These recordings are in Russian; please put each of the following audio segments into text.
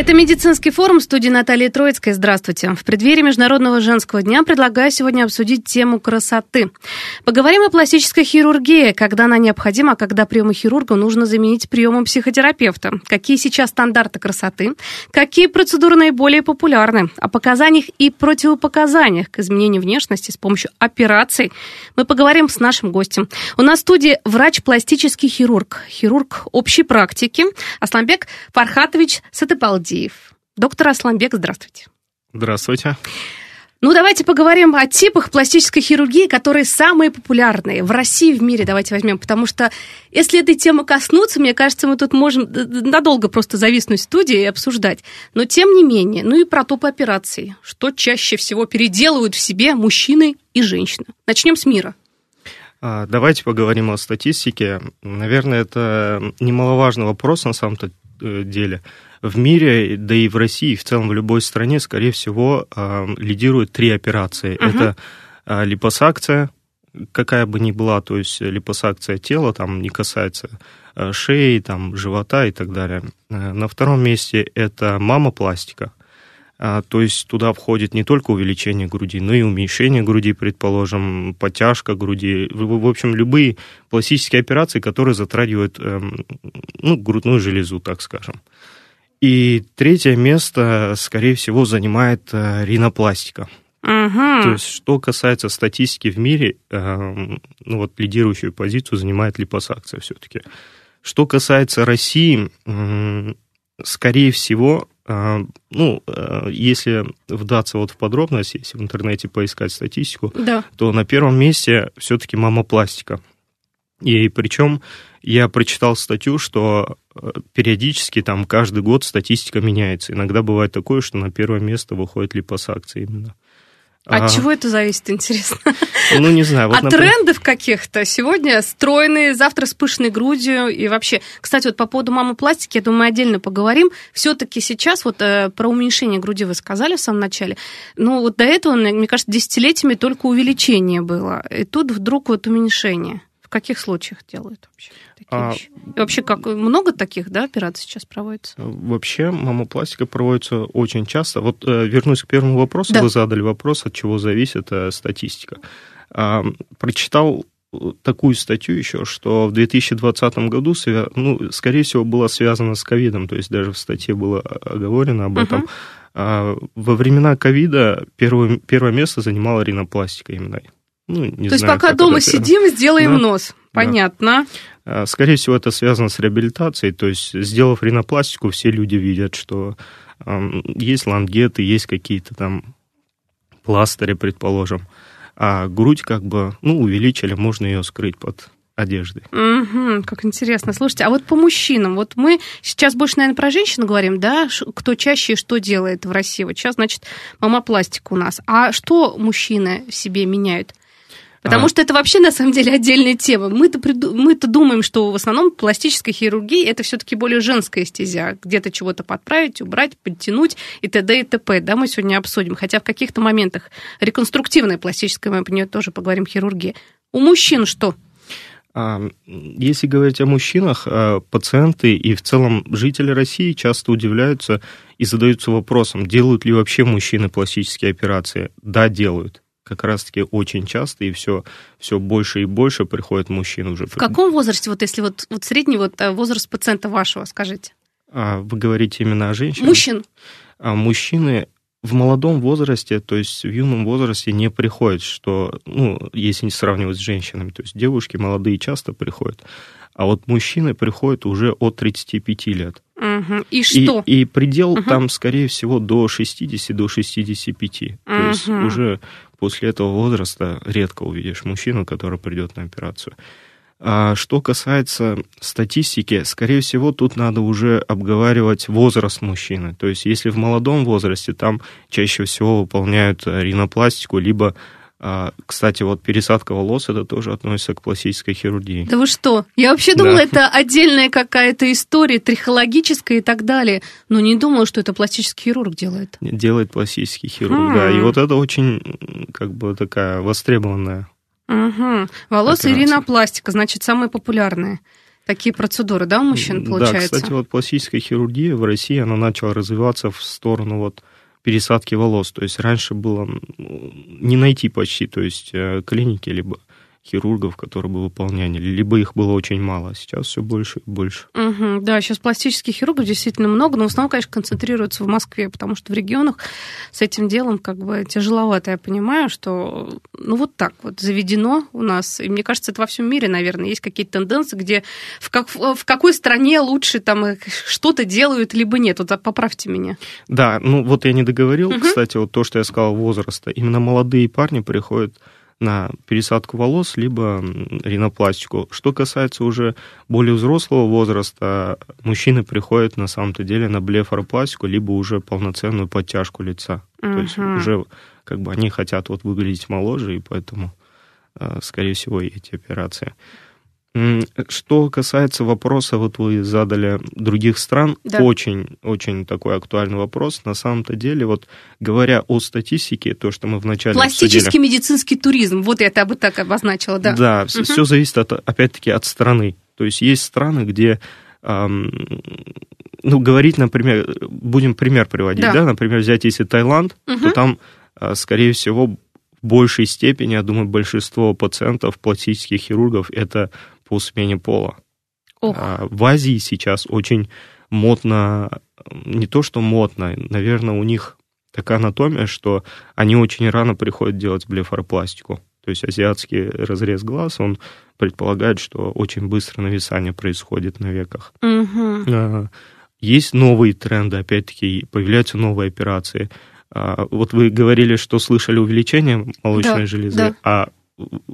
Это медицинский форум студии Натальи Троицкой. Здравствуйте. В преддверии Международного женского дня предлагаю сегодня обсудить тему красоты. Поговорим о пластической хирургии, когда она необходима, а когда приемы хирурга нужно заменить приемом психотерапевта. Какие сейчас стандарты красоты, какие процедуры наиболее популярны, о показаниях и противопоказаниях к изменению внешности с помощью операций мы поговорим с нашим гостем. У нас в студии врач-пластический хирург, хирург общей практики Асламбек Фархатович Сатыпалди. Авдеев. Доктор Асламбек, здравствуйте. Здравствуйте. Ну, давайте поговорим о типах пластической хирургии, которые самые популярные в России в мире. Давайте возьмем, потому что если этой темы коснуться, мне кажется, мы тут можем надолго просто зависнуть в студии и обсуждать. Но тем не менее, ну и про топ операций. Что чаще всего переделывают в себе мужчины и женщины? Начнем с мира. А, давайте поговорим о статистике. Наверное, это немаловажный вопрос на самом-то э, деле в мире, да и в России, в целом в любой стране, скорее всего, э, лидируют три операции. Угу. Это э, липосакция, какая бы ни была, то есть липосакция тела, там не касается э, шеи, там, живота и так далее. На втором месте это мамопластика, то есть туда входит не только увеличение груди, но и уменьшение груди, предположим, подтяжка груди, в общем, любые пластические операции, которые затрагивают эм, ну, грудную железу, так скажем. И третье место, скорее всего, занимает э, ринопластика. Угу. То есть, что касается статистики в мире, э, ну вот лидирующую позицию занимает липосакция все-таки. Что касается России, скорее всего, ну, э, если вдаться вот в подробности, если в интернете поискать статистику, да. то на первом месте все-таки мамопластика. И причем я прочитал статью, что э, периодически там каждый год статистика меняется. Иногда бывает такое, что на первое место выходит липосакция именно. От а, чего это зависит, интересно? Ну, не знаю. Вот, От например... трендов каких-то. Сегодня стройные, завтра с пышной грудью. И вообще, кстати, вот по поводу мамы пластики, я думаю, отдельно поговорим. Все-таки сейчас вот э, про уменьшение груди вы сказали в самом начале. Ну, вот до этого, мне кажется, десятилетиями только увеличение было. И тут вдруг вот уменьшение. В каких случаях делают вообще? А, И вообще, как много таких, да, операций сейчас проводится? Вообще, мамопластика проводится очень часто. Вот э, вернусь к первому вопросу. Да. Вы задали вопрос, от чего зависит э, статистика. А, прочитал такую статью еще, что в 2020 году, ну, скорее всего, была связана с ковидом, то есть даже в статье было оговорено об этом. Uh-huh. Во времена ковида первое, первое место занимала ринопластика именно. Ну, не То знаю, есть пока дома это... сидим, сделаем да, нос. Понятно. Да. Скорее всего, это связано с реабилитацией. То есть, сделав ринопластику, все люди видят, что э, есть лангеты, есть какие-то там пластыри, предположим. А грудь как бы, ну, увеличили, можно ее скрыть под одеждой. Угу, как интересно. Слушайте, а вот по мужчинам, вот мы сейчас больше, наверное, про женщин говорим, да, кто чаще что делает в России. Вот сейчас, значит, мамопластика у нас. А что мужчины себе меняют? Потому а. что это вообще на самом деле отдельная тема. Мы-то, приду... Мы-то думаем, что в основном пластическая хирургия это все-таки более женская стезя. Где-то чего-то подправить, убрать, подтянуть и т.д. и т.п. Да, мы сегодня обсудим. Хотя в каких-то моментах реконструктивная пластическая, мы по нее тоже поговорим, хирургия. У мужчин что? А, если говорить о мужчинах, а, пациенты и в целом жители России часто удивляются и задаются вопросом, делают ли вообще мужчины пластические операции. Да, делают как раз-таки очень часто, и все, все больше и больше приходит мужчин уже. В каком возрасте, вот если вот, вот средний вот э, возраст пациента вашего, скажите? А, вы говорите именно о женщинах? Мужчин. А, мужчины в молодом возрасте, то есть в юном возрасте не приходят, что, ну, если не сравнивать с женщинами, то есть девушки молодые часто приходят, а вот мужчины приходят уже от 35 лет. Угу. И что? И, и предел угу. там, скорее всего, до 60, до 65. Угу. То есть уже после этого возраста редко увидишь мужчину, который придет на операцию. А что касается статистики, скорее всего, тут надо уже обговаривать возраст мужчины. То есть, если в молодом возрасте, там чаще всего выполняют ринопластику, либо кстати, вот пересадка волос это тоже относится к пластической хирургии. Да вы что? Я вообще думала, да. это отдельная какая-то история, трихологическая и так далее. Но не думала, что это пластический хирург делает. Делает пластический хирург, а. да. И вот это очень, как бы, такая востребованная. Угу. Волосы операция. и ринопластика, значит, самые популярные. Такие процедуры, да, у мужчин, получается? Да, кстати, вот пластическая хирургия в России, она начала развиваться в сторону вот пересадки волос. То есть раньше было не найти почти, то есть э, клиники либо хирургов, которые бы выполняли, либо их было очень мало, а сейчас все больше и больше. Угу, да, сейчас пластических хирургов действительно много, но в основном, конечно, концентрируются в Москве, потому что в регионах с этим делом как бы тяжеловато. Я понимаю, что ну вот так вот заведено у нас, и мне кажется, это во всем мире, наверное, есть какие-то тенденции, где в, как, в какой стране лучше там что-то делают, либо нет. Вот поправьте меня. Да, ну вот я не договорил, угу. кстати, вот то, что я сказал возраста. Именно молодые парни приходят на пересадку волос, либо ринопластику. Что касается уже более взрослого возраста, мужчины приходят на самом-то деле на блефаропластику, либо уже полноценную подтяжку лица. Uh-huh. То есть уже как бы они хотят вот выглядеть моложе, и поэтому, э, скорее всего, эти операции. Что касается вопроса, вот вы задали других стран, да. очень, очень такой актуальный вопрос. На самом-то деле, вот говоря о статистике, то, что мы вначале Пластический обсудили, медицинский туризм, вот это бы так обозначила, да. Да, угу. все зависит, от, опять-таки, от страны. То есть есть страны, где ну, говорить, например, будем пример приводить, да, да? например, взять если Таиланд, угу. то там, э, скорее всего, в большей степени, я думаю, большинство пациентов, пластических хирургов, это по смене пола. Ох. А, в Азии сейчас очень модно, не то что модно, наверное, у них такая анатомия, что они очень рано приходят делать блефаропластику. То есть азиатский разрез глаз, он предполагает, что очень быстро нависание происходит на веках. Угу. Есть новые тренды, опять-таки, появляются новые операции. А, вот вы говорили, что слышали увеличение молочной да, железы, да. а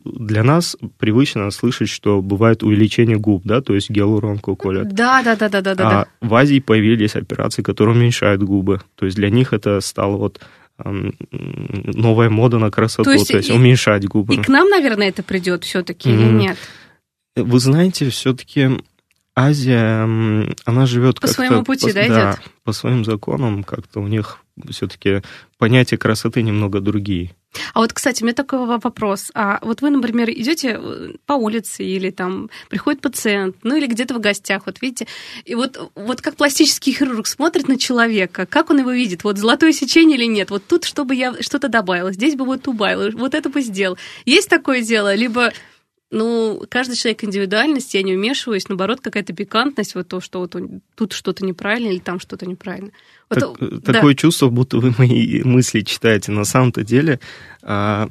для нас привычно слышать, что бывает увеличение губ, да, то есть гиалуронку колят. Да, да, да, да, да. А да. в Азии появились операции, которые уменьшают губы. То есть для них это стало вот новая мода на красоту, то есть, то есть и, уменьшать губы. И к нам, наверное, это придет все-таки mm. или нет? Вы знаете, все-таки Азия, она живет по своему пути, по, да, да, идет? по своим законам, как-то у них все-таки понятия красоты немного другие. А вот, кстати, у меня такой вопрос. А вот вы, например, идете э, по улице или там приходит пациент, ну или где-то в гостях, вот видите, и вот, вот как пластический хирург смотрит на человека, как он его видит, вот золотое сечение или нет, вот тут, чтобы я что-то добавила, здесь бы вот убавила, вот это бы сделал. Есть такое дело? Либо ну, каждый человек индивидуальность, я не вмешиваюсь, наоборот, какая-то пикантность, вот то, что вот тут что-то неправильно или там что-то неправильно. Вот, так, э, да. Такое чувство, будто вы мои мысли читаете. На самом-то деле а,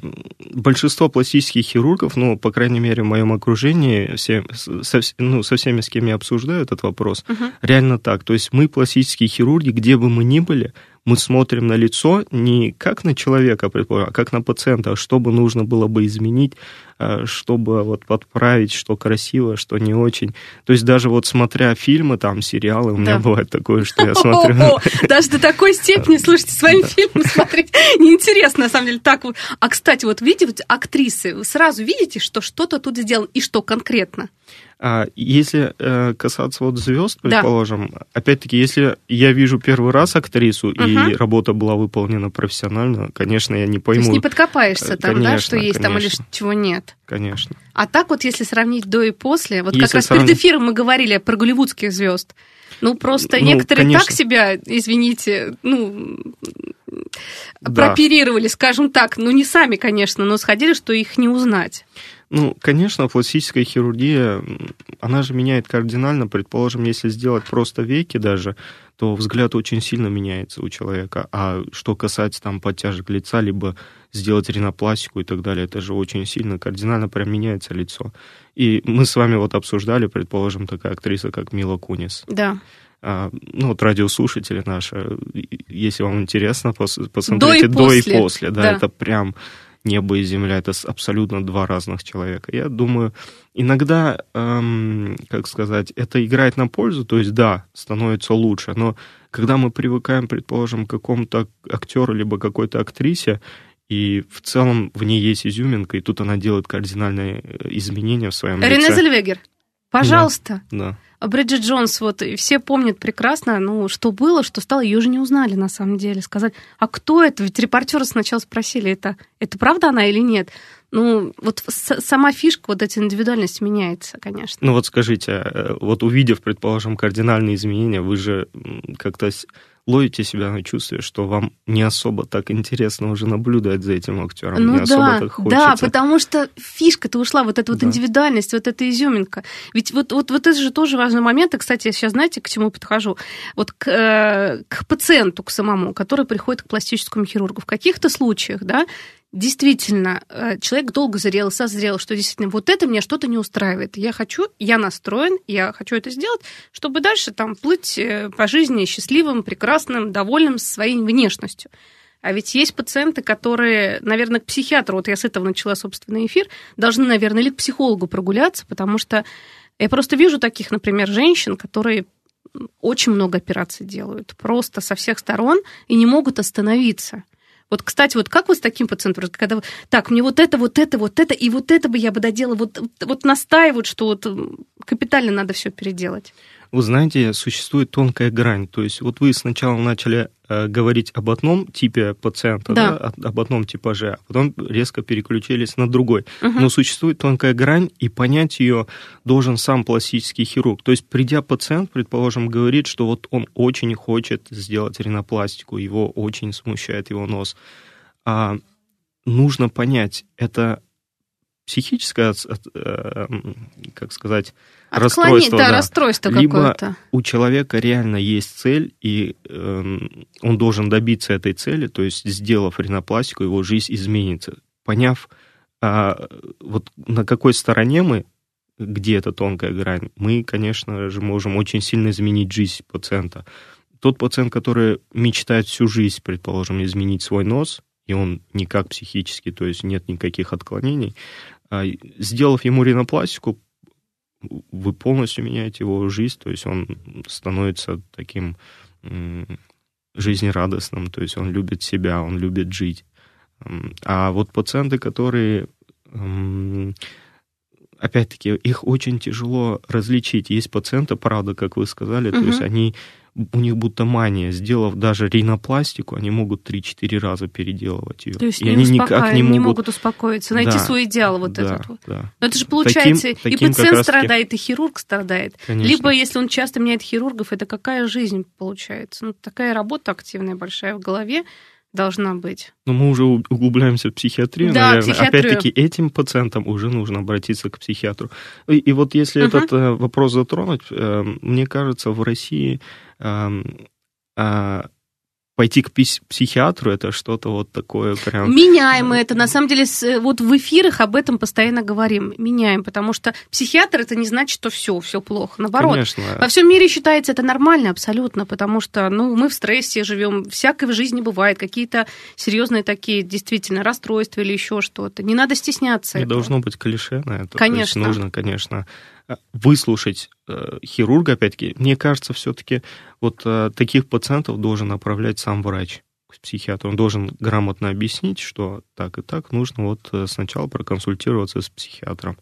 большинство пластических хирургов, ну, по крайней мере, в моем окружении, все, со, ну, со всеми, с кем я обсуждаю этот вопрос, угу. реально так. То есть мы, пластические хирурги, где бы мы ни были, мы смотрим на лицо не как на человека, а как на пациента, что бы нужно было бы изменить, а, чтобы вот подправить, что красиво, что не очень. То есть даже вот смотря фильмы, там, сериалы, у меня бывает такое, что я смотрю... Даже до такой степени, слушайте, свои фильмы смотреть неинтересно, на самом деле. Так вот. А, кстати, вот видите, актрисы, вы сразу видите, что что-то тут сделано, и что конкретно? А если э, касаться вот звезд, предположим, да. опять-таки, если я вижу первый раз актрису угу. и работа была выполнена профессионально, конечно, я не пойму. То есть не подкопаешься там, конечно, да, что есть конечно. там или чего нет. Конечно. А так вот, если сравнить до и после, вот если как раз сравнить... перед эфиром мы говорили про голливудских звезд. Ну, просто ну, некоторые конечно. так себя, извините, ну, да. прооперировали, скажем так, ну, не сами, конечно, но сходили, что их не узнать. Ну, конечно, пластическая хирургия, она же меняет кардинально. Предположим, если сделать просто веки даже, то взгляд очень сильно меняется у человека. А что касается там подтяжек лица, либо сделать ринопластику и так далее, это же очень сильно, кардинально прям меняется лицо. И мы с вами вот обсуждали, предположим, такая актриса, как Мила Кунис. Да. А, ну, вот радиослушатели наши, если вам интересно, посмотрите до и после, до и после да, да, это прям небо и земля, это абсолютно два разных человека. Я думаю, иногда, эм, как сказать, это играет на пользу, то есть да, становится лучше, но когда мы привыкаем, предположим, к какому-то актеру либо какой-то актрисе, и в целом в ней есть изюминка, и тут она делает кардинальные э, изменения в своем Рене лице. Зельвегер, пожалуйста. Да. да. Бриджит Джонс, вот все помнят прекрасно, ну, что было, что стало, ее же не узнали на самом деле. Сказать, а кто это? Ведь репортеры сначала спросили, это, это правда она или нет? Ну, вот сама фишка, вот эта индивидуальность меняется, конечно. Ну вот скажите, э, вот увидев, предположим, кардинальные изменения, вы же как-то ловите себя на чувстве, что вам не особо так интересно уже наблюдать за этим актером, ну, не да, особо так хочется. Да, потому что фишка-то ушла, вот эта вот да. индивидуальность, вот эта изюминка. Ведь вот, вот, вот это же тоже важный момент. И, кстати, я сейчас, знаете, к чему подхожу? Вот к, э, к пациенту, к самому, который приходит к пластическому хирургу. В каких-то случаях, да, действительно э, человек долго зрел, созрел, что действительно вот это мне что-то не устраивает. Я хочу, я настроен, я хочу это сделать, чтобы дальше там плыть э, по жизни счастливым, прекрасным, довольным своей внешностью. А ведь есть пациенты, которые, наверное, к психиатру, вот я с этого начала собственный эфир, должны, наверное, или к психологу прогуляться, потому что я просто вижу таких, например, женщин, которые очень много операций делают, просто со всех сторон, и не могут остановиться. Вот, кстати, вот как вы с таким пациентом, когда так, мне вот это, вот это, вот это, и вот это бы я бы доделала, вот, вот настаивают, что вот капитально надо все переделать. Вы знаете, существует тонкая грань. То есть вот вы сначала начали э, говорить об одном типе пациента, да. Да, об одном типаже, а потом резко переключились на другой. Угу. Но существует тонкая грань, и понять ее должен сам пластический хирург. То есть придя пациент, предположим, говорит, что вот он очень хочет сделать ринопластику, его очень смущает его нос. А нужно понять, это психическое, э, как сказать, Отклонить, расстройство. Да, да. расстройство Либо у человека реально есть цель, и э, он должен добиться этой цели, то есть, сделав ринопластику, его жизнь изменится. Поняв, э, вот на какой стороне мы, где эта тонкая грань, мы, конечно же, можем очень сильно изменить жизнь пациента. Тот пациент, который мечтает всю жизнь, предположим, изменить свой нос, и он никак психически, то есть нет никаких отклонений, а, сделав ему ринопластику, вы полностью меняете его жизнь, то есть он становится таким жизнерадостным, то есть он любит себя, он любит жить. А вот пациенты, которые, опять-таки, их очень тяжело различить. Есть пациенты, правда, как вы сказали, угу. то есть они у них будто мания. Сделав даже ринопластику, они могут 3-4 раза переделывать ее. То есть и не они никак не могут... не могут успокоиться, найти да, свой идеал вот да, этот вот. Да. Но это же получается, таким, и таким пациент страдает, и хирург страдает. Конечно. Либо, если он часто меняет хирургов, это какая жизнь получается? Ну, такая работа активная, большая в голове должна быть. Но мы уже углубляемся в психиатрию, да, наверное. Опять-таки, этим пациентам уже нужно обратиться к психиатру. И, и вот если угу. этот э, вопрос затронуть, э, мне кажется, в России э, э, пойти к психиатру это что-то вот такое прям... Меняем это. На самом деле, вот в эфирах об этом постоянно говорим. Меняем, потому что психиатр это не значит, что все, все плохо. Наоборот. Конечно. Во всем мире считается это нормально абсолютно, потому что ну, мы в стрессе живем, всякое в жизни бывает, какие-то серьезные такие действительно расстройства или еще что-то. Не надо стесняться. Не этого. должно быть клише на это. Конечно. Нужно, конечно, выслушать э, хирурга, опять-таки, мне кажется, все-таки вот э, таких пациентов должен направлять сам врач психиатру. Он должен грамотно объяснить, что так и так нужно вот э, сначала проконсультироваться с психиатром.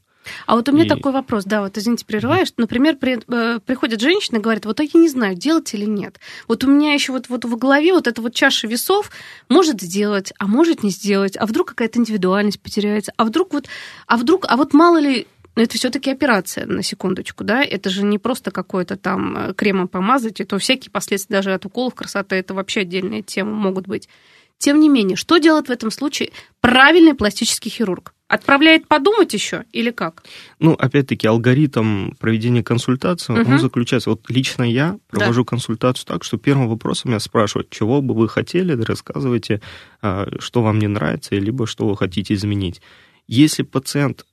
А вот у меня и... такой вопрос, да, вот извините, прерываешь. Например, при, э, приходит женщина и говорит, вот я не знаю, делать или нет. Вот у меня еще вот, вот в голове вот эта вот чаша весов может сделать, а может не сделать, а вдруг какая-то индивидуальность потеряется, а вдруг вот, а вдруг, а вот мало ли но это все-таки операция, на секундочку, да? Это же не просто какой-то там э, кремом помазать, это всякие последствия даже от уколов красоты, это вообще отдельная тема могут быть. Тем не менее, что делает в этом случае правильный пластический хирург? Отправляет подумать еще или как? Ну, опять-таки, алгоритм проведения консультации, угу. он заключается... Вот лично я провожу да. консультацию так, что первым вопросом я спрашиваю, чего бы вы хотели, рассказывайте, а, что вам не нравится, либо что вы хотите изменить. Если пациент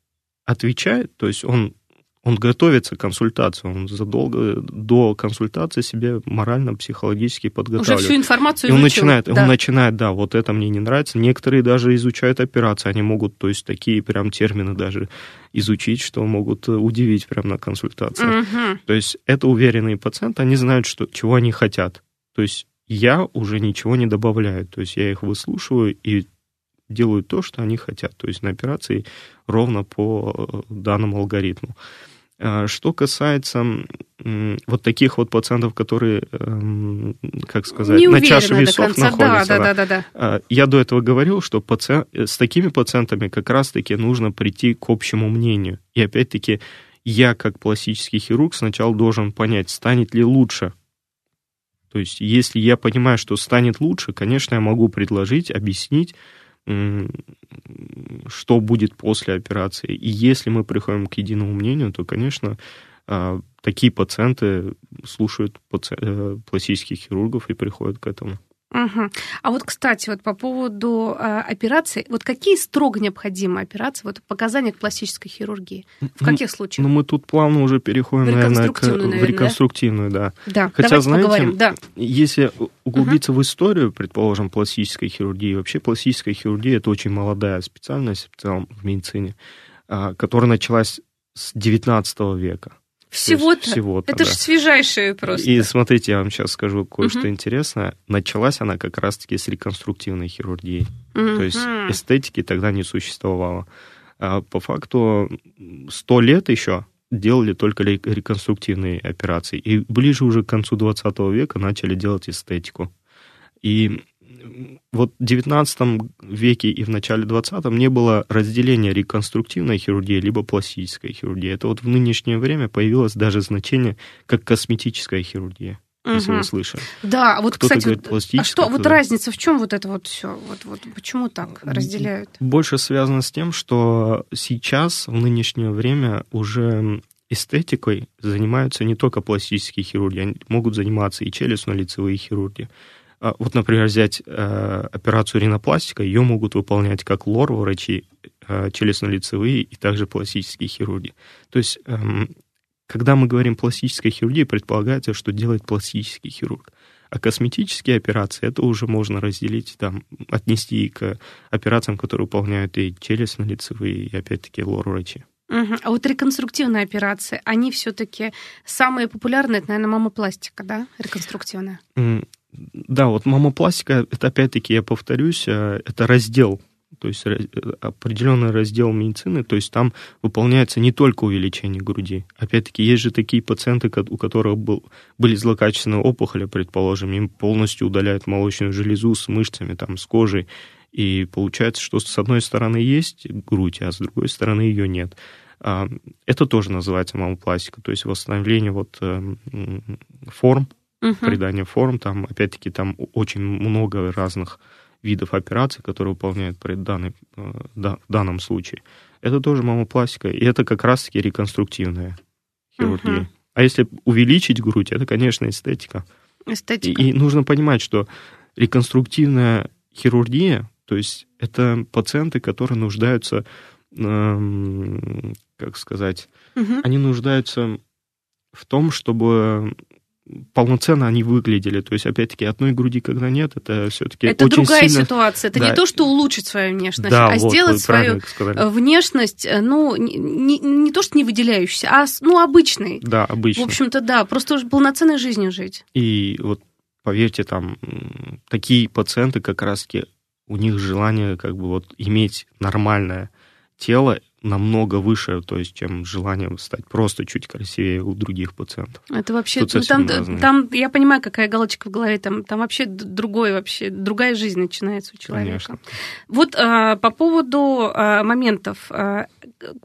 отвечает, то есть он он готовится к консультации, он задолго до консультации себе морально-психологически подготавливает. Уже всю информацию и он изучил. начинает, да. он начинает, да, вот это мне не нравится. Некоторые даже изучают операции, они могут, то есть такие прям термины даже изучить, что могут удивить прямо на консультации. Мгм. То есть это уверенные пациенты, они знают, что, чего они хотят. То есть я уже ничего не добавляю, то есть я их выслушиваю и делаю то, что они хотят, то есть на операции ровно по э, данному алгоритму. А Что касается вот таких вот пациентов, которые, эм, как сказать, Не на чаше весов конца. Находятся. да, да, да, да. А, Я до этого говорил, что паци- с такими пациентами как раз-таки нужно прийти к общему мнению. И опять-таки я, как пластический хирург, сначала должен понять, станет ли лучше. То есть, если я понимаю, что станет лучше, конечно, я могу предложить, объяснить, что будет после операции. И если мы приходим к единому мнению, то, конечно, а, такие пациенты слушают э, пластических хирургов и приходят к этому. Мгм. А вот, кстати, вот по поводу а, операций, вот какие строго необходимы операции, вот показания к пластической хирургии? В каких случаях? Ну, мы тут плавно уже переходим, В наверное, к, реконструктивную, в наверное, да? реконструктивную, да. да, хотя, давайте знаете, поговорим. Да. Если углубиться в историю, предположим, пластической хирургии, вообще пластическая хирургия это очень молодая специальность в целом в медицине, а, которая началась с 19 века. Всего-то. всего-то, Это да. же свежайшее просто. И смотрите, я вам сейчас скажу кое-что Мгм. интересное. Началась она как раз-таки с реконструктивной хирургии. То есть эстетики тогда не существовало. А по факту сто лет еще делали только ре- реконструктивные операции. И ближе уже к концу 20 века начали делать эстетику. И вот в 19 веке и в начале 20 не было разделения реконструктивной хирургии либо пластической хирургии. Это вот в нынешнее время появилось даже значение как косметическая хирургия, если Мгм. вы слышали. Да, а вот, Кто-то кстати, говорит а что, вот разница в чем вот это вот все? Вот, вот почему так разделяют? Больше связано с тем, что сейчас, в нынешнее время, уже эстетикой занимаются не только пластические хирурги, они могут заниматься и челюстно-лицевые хирурги. А Вот, например, взять э, операцию ринопластика, ее могут выполнять как лор-врачи, э, челюстно-лицевые и также пластические хирурги. То есть, эм, когда мы говорим пластическая хирургия, предполагается, что делает пластический хирург. А косметические операции, это уже можно разделить, там, отнести к операциям, которые выполняют и челюстно-лицевые, и опять-таки лор-врачи. Мгм. А вот реконструктивные операции, они все-таки самые популярные, это, наверное, мамопластика, да, реконструктивная? Да, вот мамопластика, это опять-таки, я повторюсь, э, это раздел, то есть э, определенный раздел медицины, то есть там выполняется не только увеличение груди. Опять-таки, есть же такие пациенты, у которых был, были злокачественные опухоли, предположим, им полностью удаляют молочную железу с мышцами, там, с кожей, и получается, что с одной стороны есть грудь, а с другой стороны ее нет. А, Это тоже называется мамопластика, то есть восстановление вот э, м, форм, Мгм. придание форм, там, опять-таки, там очень много разных видов операций, которые выполняют при данной, э, да, в данном случае. Это тоже мамопластика, и это как раз-таки реконструктивная хирургия. Мгм. А если увеличить грудь, это, конечно, эстетика. И, Эстетика. и нужно понимать, что реконструктивная хирургия, то есть это пациенты, которые нуждаются, эм, как сказать, Мгм. они нуждаются в том, чтобы полноценно они выглядели. То есть, опять-таки, одной груди, когда нет, это все-таки Это очень другая сильно... ситуация. Это Да. не то, что улучшить свою внешность, Да, а вот, сделать свою сказали. э, внешность, э, ну, не, не- то, что не выделяющейся, а ну, обычной. Да, обычно. В общем-то, да, просто полноценной жизнью жить. И вот, поверьте, там такие пациенты как раз-таки, у них желание как бы вот иметь нормальное тело намного выше, то есть, чем желание стать просто чуть красивее у других пациентов. Это вообще, Тут ну, там, разные. там, я понимаю, какая галочка в голове, там, там вообще другой вообще, другая жизнь начинается у человека. Конечно. Вот а, по поводу а, моментов, а,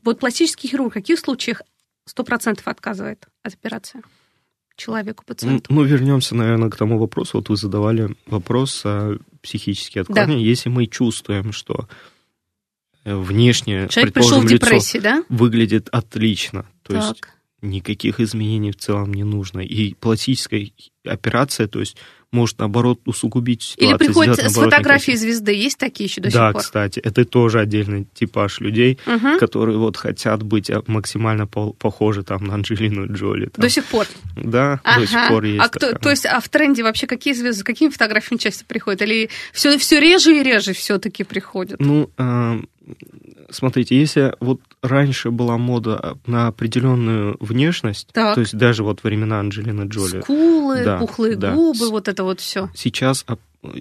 вот пластический хирург в каких случаях 100% отказывает от операции человеку, пациенту? ну, вернемся, наверное, к тому вопросу. Вот вы задавали вопрос о психические отклонения. Если мы чувствуем, что внешне, Человек пришел в предположим, лицо депрессии, да? выглядит отлично, то есть так. никаких изменений в целом не нужно. И пластическая операция, то есть может, наоборот, усугубить ситуацию. Или приходит с фотографией звезды, есть такие еще до да, сих пор? Да, кстати, это тоже отдельный типаж людей, угу. которые вот хотят быть а, максимально похожи там на Анджелину Джоли. Там. До сих пор? Да, ага. до сих пор есть. А кто, то есть, а в тренде вообще какие звезды, какими фотографиями часто приходят? Или все, все реже и реже все-таки приходят? Ну, э, смотрите, если вот раньше была мода на определенную внешность, так. то есть даже вот времена Анджелины Джоли. Скулы, да, пухлые да. губы, вот это вот все. Сейчас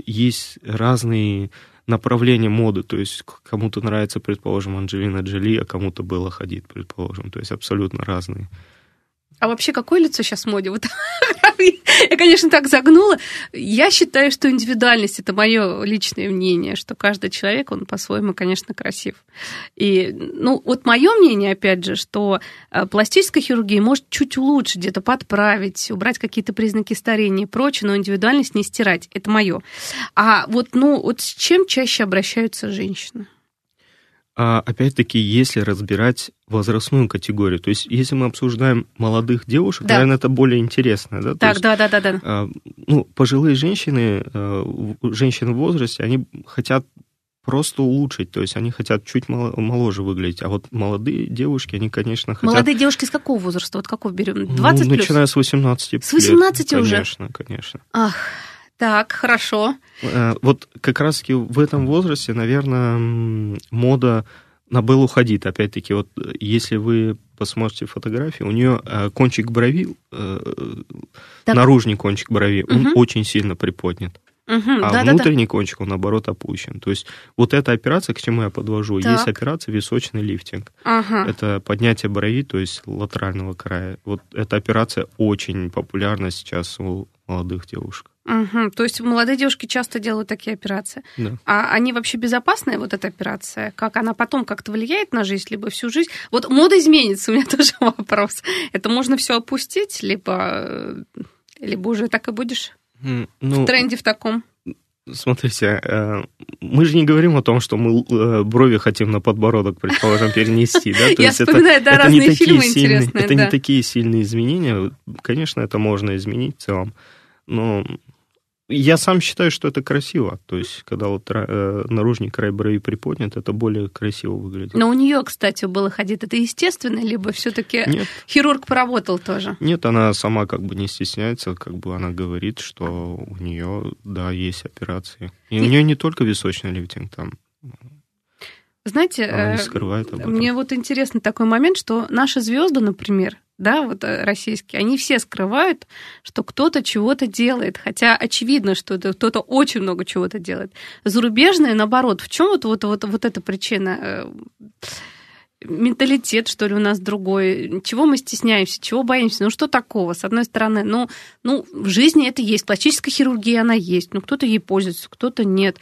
есть разные направления моды, то есть кому-то нравится, предположим, Анджелина Джоли, а кому-то было ходить, предположим, то есть абсолютно разные. А вообще какое лицо сейчас в моде? Вот я, конечно, так загнула. Я считаю, что индивидуальность это мое личное мнение, что каждый человек, он по-своему, конечно, красив. И, ну, вот мое мнение, опять же, что э, пластическая хирургия может чуть улучшить, где-то подправить, убрать какие-то признаки старения и прочее, но индивидуальность не стирать. Это мое. А вот, ну, вот с чем чаще обращаются женщины? А опять-таки, если разбирать возрастную категорию, то есть если мы обсуждаем молодых девушек, да. наверное, это более интересно, да? Так, есть, да, да, да, да. А, ну, пожилые женщины, а, женщины в возрасте, они хотят просто улучшить, то есть они хотят чуть моложе выглядеть, а вот молодые девушки, они, конечно, хотят... Молодые девушки с какого возраста? Вот какого берем? 20 ну, начиная с 18 С 18 лет, уже? Конечно, конечно. Ах, так, хорошо. Э, вот как раз-таки в этом возрасте, наверное, мода на Беллу Хадид. Опять-таки, вот если вы посмотрите фотографии, у нее э, кончик брови, э, так. наружный кончик брови, угу. он очень сильно приподнят. Угу, а да, внутренний да, да. кончик, он наоборот опущен. То есть вот эта операция, к чему я подвожу, так. есть операция височный лифтинг. Ага. Это поднятие брови, то есть латерального края. Вот эта операция очень популярна сейчас у молодых девушек. Угу. То есть молодые девушки часто делают такие операции. Да. А они вообще безопасные, вот эта операция? Как она потом как-то влияет на жизнь, либо всю жизнь? Вот мода изменится, у меня тоже вопрос. Это можно все опустить, либо, либо уже так и будешь ну, в тренде в таком? Смотрите, э, мы же не говорим о том, что мы э, брови хотим на подбородок, предположим, перенести. Да? То Я есть вспоминаю, это, да, это разные не фильмы сильные, интересные. Это да. не такие сильные изменения. Конечно, это можно изменить в целом. Но я сам считаю, что это красиво. То есть, когда вот э, наружный край брови приподнят, это более красиво выглядит. Но у нее, кстати, было ходить. Это естественно, либо все-таки хирург поработал тоже? Нет, она сама как бы не стесняется, как бы она говорит, что у нее, да, есть операции. И у нее не только височный лифтинг там. Знаете, она не э, скрывает об этом. мне вот интересный такой момент, что наши звезды, например, да, вот э, российские, они все скрывают, что кто-то чего-то делает, хотя очевидно, что это кто-то очень много чего-то делает. Зарубежные, наоборот, в чем вот, вот, вот, вот эта причина? Э, менталитет, что ли, у нас другой. Чего мы стесняемся, чего боимся? Ну, что такого? С одной стороны, ну, ну в жизни это есть. Пластическая хирургия, она есть. Ну, кто-то ей пользуется, кто-то нет.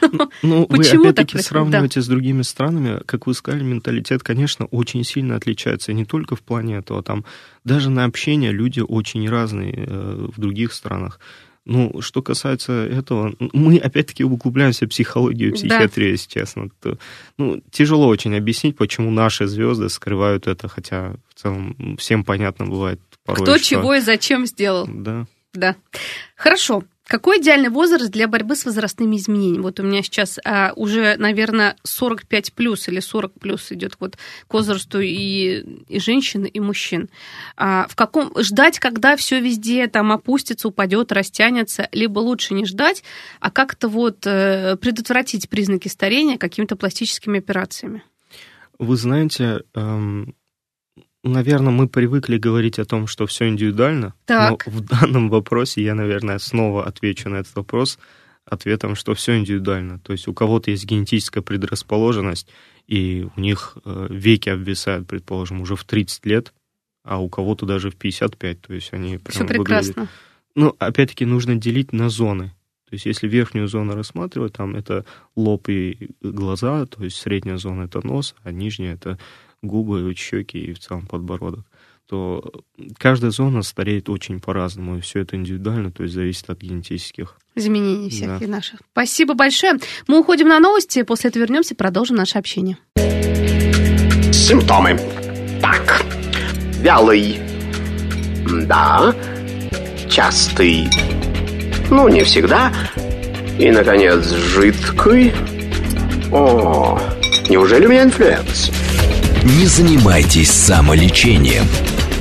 Ну, вы опять-таки сравниваете с другими странами, как вы сказали, менталитет, конечно, очень сильно отличается, не только в плане этого, там даже на общение люди очень разные э, в других странах. Ну, что касается этого, мы опять-таки углубляемся в психологию, психиатрию, да. если честно. То, ну, тяжело очень объяснить, почему наши звезды скрывают это, хотя в целом всем понятно бывает порой. Кто что... чего и зачем сделал. Да. Да. Хорошо. Какой идеальный возраст для борьбы с возрастными изменениями? Вот у меня сейчас а, уже, наверное, 45 плюс или 40 плюс идет вот к возрасту и, и женщин, и мужчин. А, в каком ждать, когда все везде там опустится, упадет, растянется, либо лучше не ждать, а как-то вот э, предотвратить признаки старения какими-то пластическими операциями? Вы знаете, эм, Наверное, мы привыкли говорить о том, что все индивидуально, так. но в данном вопросе я, наверное, снова отвечу на этот вопрос ответом, что все индивидуально. То есть у кого-то есть генетическая предрасположенность, и у них э, веки обвисают, предположим, уже в 30 лет, а у кого-то даже в 55. То есть они прям Все прекрасно. Выглядят... Ну, опять-таки, нужно делить на зоны. То есть если верхнюю зону рассматривать, там это лоб и глаза, то есть средняя зона это нос, а нижняя это губы, щеки и в целом подбородок, то каждая зона стареет очень по-разному, и все это индивидуально, то есть зависит от генетических изменений всех да. и наших. Спасибо большое. Мы уходим на новости, после этого вернемся и продолжим наше общение. Симптомы. Так, Вялый. Да. Частый. Ну, не всегда. И, наконец, жидкий. О, неужели у меня инфлюенс? Не занимайтесь самолечением.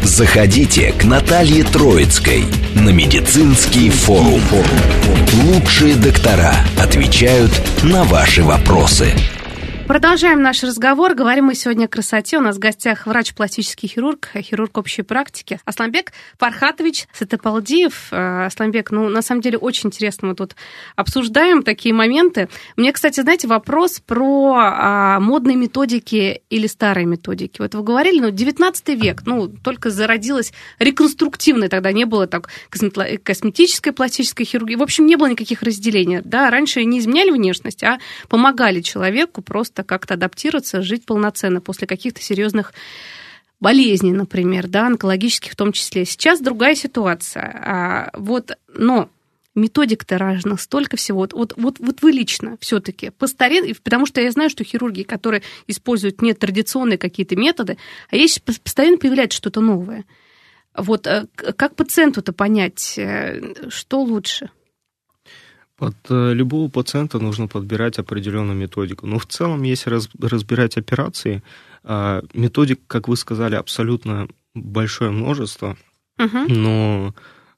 Заходите к Наталье Троицкой на медицинский форум. Лучшие доктора отвечают на ваши вопросы. Продолжаем наш разговор. Говорим мы сегодня о красоте. У нас в гостях врач-пластический хирург, хирург общей практики Асланбек Пархатович Сатепалдиев. Э, Асланбек, ну, на самом деле, очень интересно мы тут обсуждаем такие моменты. Мне, кстати, знаете, вопрос про а, модные методики или старые методики. Вот вы говорили, ну, 19 век, ну, только зародилась реконструктивная, тогда не было так косметической пластической хирургии. В общем, не было никаких разделений. Да, раньше не изменяли внешность, а помогали человеку просто просто как-то адаптироваться, жить полноценно после каких-то серьезных болезней, например, да, онкологических в том числе. Сейчас другая ситуация. А, вот, но методик-то разных, столько всего. Вот, вот, вот, вот вы лично все-таки по старе, потому что я знаю, что хирурги, которые используют не традиционные какие-то методы, а есть постоянно появляется что-то новое. Вот э, как пациенту-то понять, э, что лучше? Под э, любого пациента нужно подбирать определенную методику. Но в целом, если раз, разбирать операции, а, методик, как вы сказали, абсолютно большое множество, uh-huh. но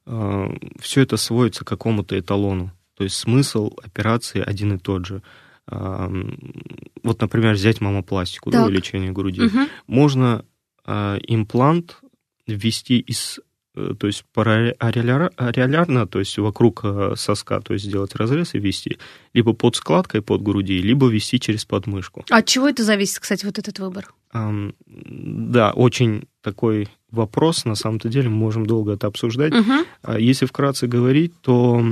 а, все это сводится к какому-то эталону. То есть смысл операции один и тот же. А, вот, например, взять мамопластику, да, лечение груди. Угу. Можно имплант ввести из то есть параллелярно, то есть вокруг э, соска, то есть сделать разрез и ввести, либо под складкой под груди, либо ввести через подмышку. А от чего это зависит, кстати, вот этот выбор? Да, очень такой вопрос, на самом-то деле, мы можем долго это обсуждать. Uh-huh. Если вкратце говорить, то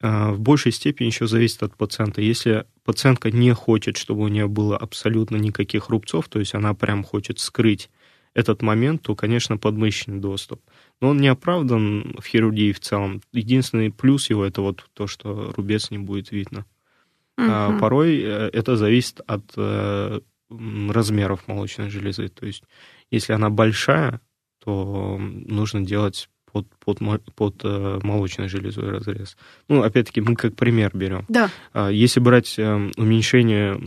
в большей степени еще зависит от пациента. Если пациентка не хочет, чтобы у нее было абсолютно никаких рубцов, то есть она прям хочет скрыть этот момент, то, конечно, подмышечный доступ. Но он не оправдан в хирургии в целом. Единственный плюс его это вот то, что рубец не будет видно. Угу. А порой э, это зависит от э, размеров молочной железы. То есть, если она большая, то нужно делать под, под, под э, молочной железой разрез. Ну, опять-таки, мы как пример берем. Да. А, если брать уменьшение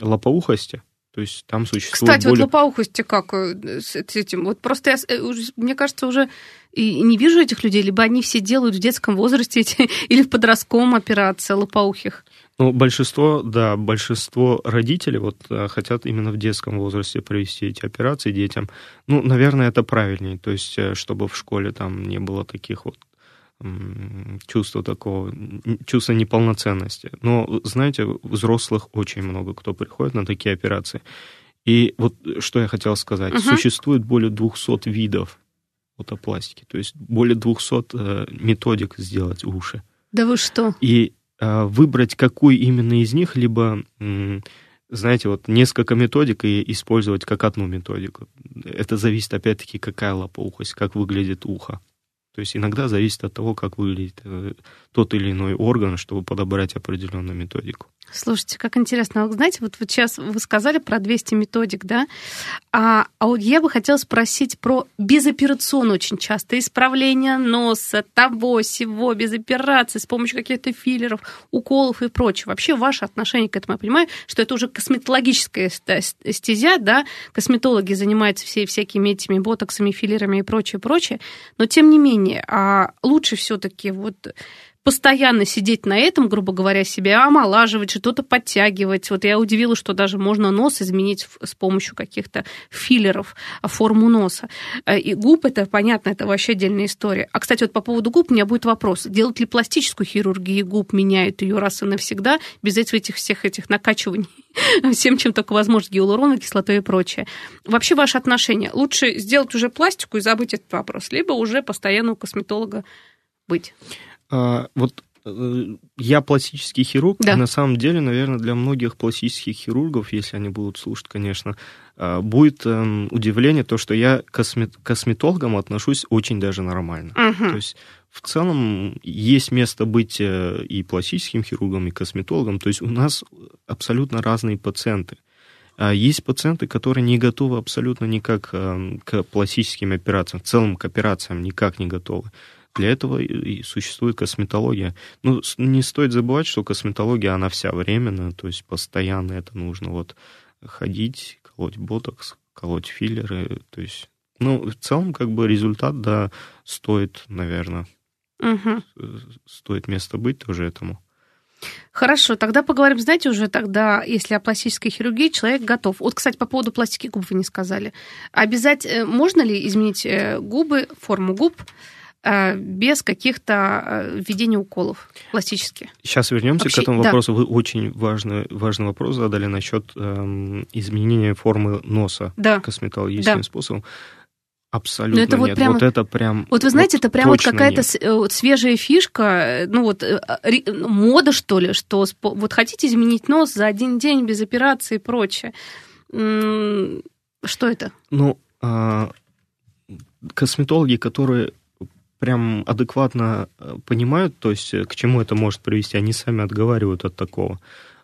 лопоухости, то есть там существует Кстати, более... вот лопоухости как э, с этим? Вот просто я, э, мне кажется, уже и не вижу этих людей, либо они все делают в детском возрасте эти, или в подростковом операции лопоухих. Ну, большинство, да, большинство родителей вот э, хотят именно в детском возрасте провести эти операции детям. Ну, наверное, это правильнее, то есть, чтобы в школе там не было таких вот чувство такого, чувство неполноценности. Но, знаете, взрослых очень много кто приходит на такие операции. И вот что я хотел сказать. Uh-huh. Существует более 200 видов фотопластики. То есть более 200 э, методик сделать уши. Да вы что? И э, выбрать, какую именно из них, либо, э, знаете, вот несколько методик и использовать как одну методику. Это зависит, опять-таки, какая лопоухость, как выглядит ухо. То есть иногда зависит от того, как выглядит э, тот или иной орган, чтобы подобрать определенную методику. Слушайте, как интересно. Знаете, вот, вот сейчас вы сказали про 200 методик, да? А, а вот я бы хотела спросить про безоперационное очень часто исправление носа, того, всего, без операции, с помощью каких-то филлеров, уколов и прочего. Вообще ваше отношение к этому, я понимаю, что это уже косметологическая стезя, да? Косметологи занимаются все, всякими этими ботоксами, филлерами и прочее, прочее. Но тем не менее, а лучше все таки вот постоянно сидеть на этом, грубо говоря, себя омолаживать, что-то подтягивать. Вот я удивилась, что даже можно нос изменить с помощью каких-то филлеров, а, форму носа. Э, и губ, это понятно, это вообще отдельная история. А, кстати, вот по поводу губ у меня будет вопрос. Делать ли пластическую хирургию губ, меняют ее раз и навсегда, без этих всех этих накачиваний всем, чем только возможно, гиалуроновой кислотой и прочее. Вообще ваше отношение? Лучше сделать уже пластику и забыть этот вопрос, либо уже постоянно у косметолога быть? А, вот э, я пластический хирург, да. и на самом деле, наверное, для многих пластических хирургов, если они будут слушать, конечно, а, будет эм, удивление то, что я к косметологам отношусь очень даже нормально. Угу. То есть в целом есть место быть э, и пластическим хирургом, и косметологом. То есть у нас абсолютно разные пациенты. А есть пациенты, которые не готовы абсолютно никак э, к пластическим операциям, в целом к операциям никак не готовы. Для этого и существует косметология. Ну, не стоит забывать, что косметология, она вся временная, то есть постоянно это нужно вот ходить, колоть ботокс, колоть филлеры, то есть, ну, в целом, как бы результат, да, стоит, наверное, угу. стоит место быть тоже этому. Хорошо, тогда поговорим, знаете, уже тогда, если о пластической хирургии, человек готов. Вот, кстати, по поводу пластики губ вы не сказали. Обязательно, э, можно ли изменить э, губы, форму губ, без каких-то э, введения уколов пластических. Сейчас вернемся Вообще, к этому вопросу. Да. Вы очень важный, важный вопрос задали насчет эм, изменения формы носа да. косметологическим да. способом. Абсолютно Но это вот нет. Прямо, вот это прям. Вот вы знаете, вот это прям вот какая-то э, вот свежая фишка, ну вот мода что ли, что вот хотите изменить нос за один день без операции и прочее. Что это? Ну, а, косметологи, которые прям адекватно э, понимают, то есть э, к чему это может привести, они сами отговаривают от такого.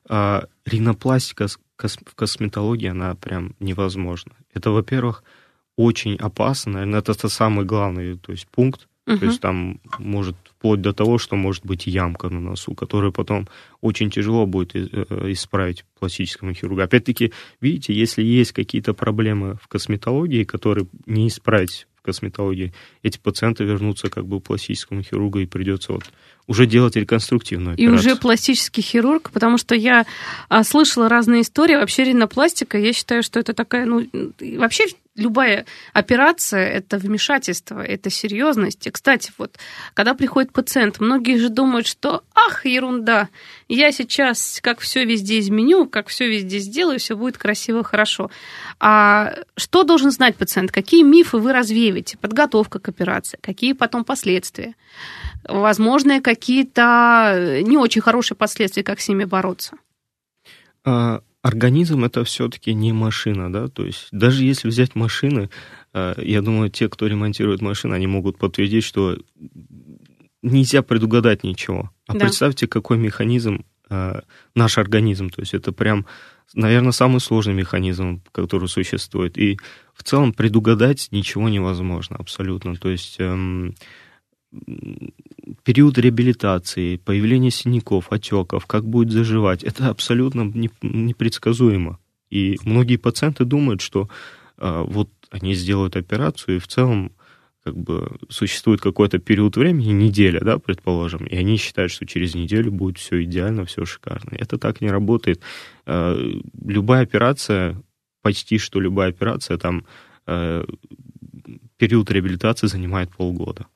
А ринопластика в косметологии, она прям невозможна. Это, во-первых, очень опасно, наверное, это, это самый главный то есть, пункт. Uh-huh. То есть там может вплоть до того, что может быть ямка на носу, которую потом очень тяжело будет э, исправить пластическому хирургу. Опять-таки, видите, если есть какие-то проблемы в косметологии, которые не исправить косметологии, эти пациенты вернутся как бы к пластическому хирургу и придется вот уже делать реконструктивную операцию. И уже пластический хирург, потому что я а, слышала разные истории. Вообще ринопластика, я считаю, что это такая, ну, вообще любая операция – это вмешательство, это серьезность. И, кстати, вот, когда приходит пациент, многие же думают, что ах, ерунда, я сейчас как все везде изменю, как все везде сделаю, все будет красиво, хорошо. А что должен знать пациент? Какие мифы вы развеиваете? Подготовка к операции, какие потом последствия? Возможные какие-то не очень хорошие последствия, как с ними бороться? Организм это все-таки не машина, да, то есть даже если взять машины, а, я думаю, те, кто ремонтирует машины, они могут подтвердить, что нельзя предугадать ничего. А да. представьте, какой механизм э, наш организм. То есть это прям, наверное, самый сложный механизм, который существует. И в целом предугадать ничего невозможно абсолютно. То есть эм, период реабилитации, появление синяков, отеков, как будет заживать, это абсолютно непредсказуемо. И многие пациенты думают, что э, вот они сделают операцию, и в целом как бы существует какой-то период времени, неделя, да, предположим, и они считают, что через неделю будет все идеально, все шикарно. Это так не работает. Э, любая операция, почти что любая операция, там э, период реабилитации занимает полгода.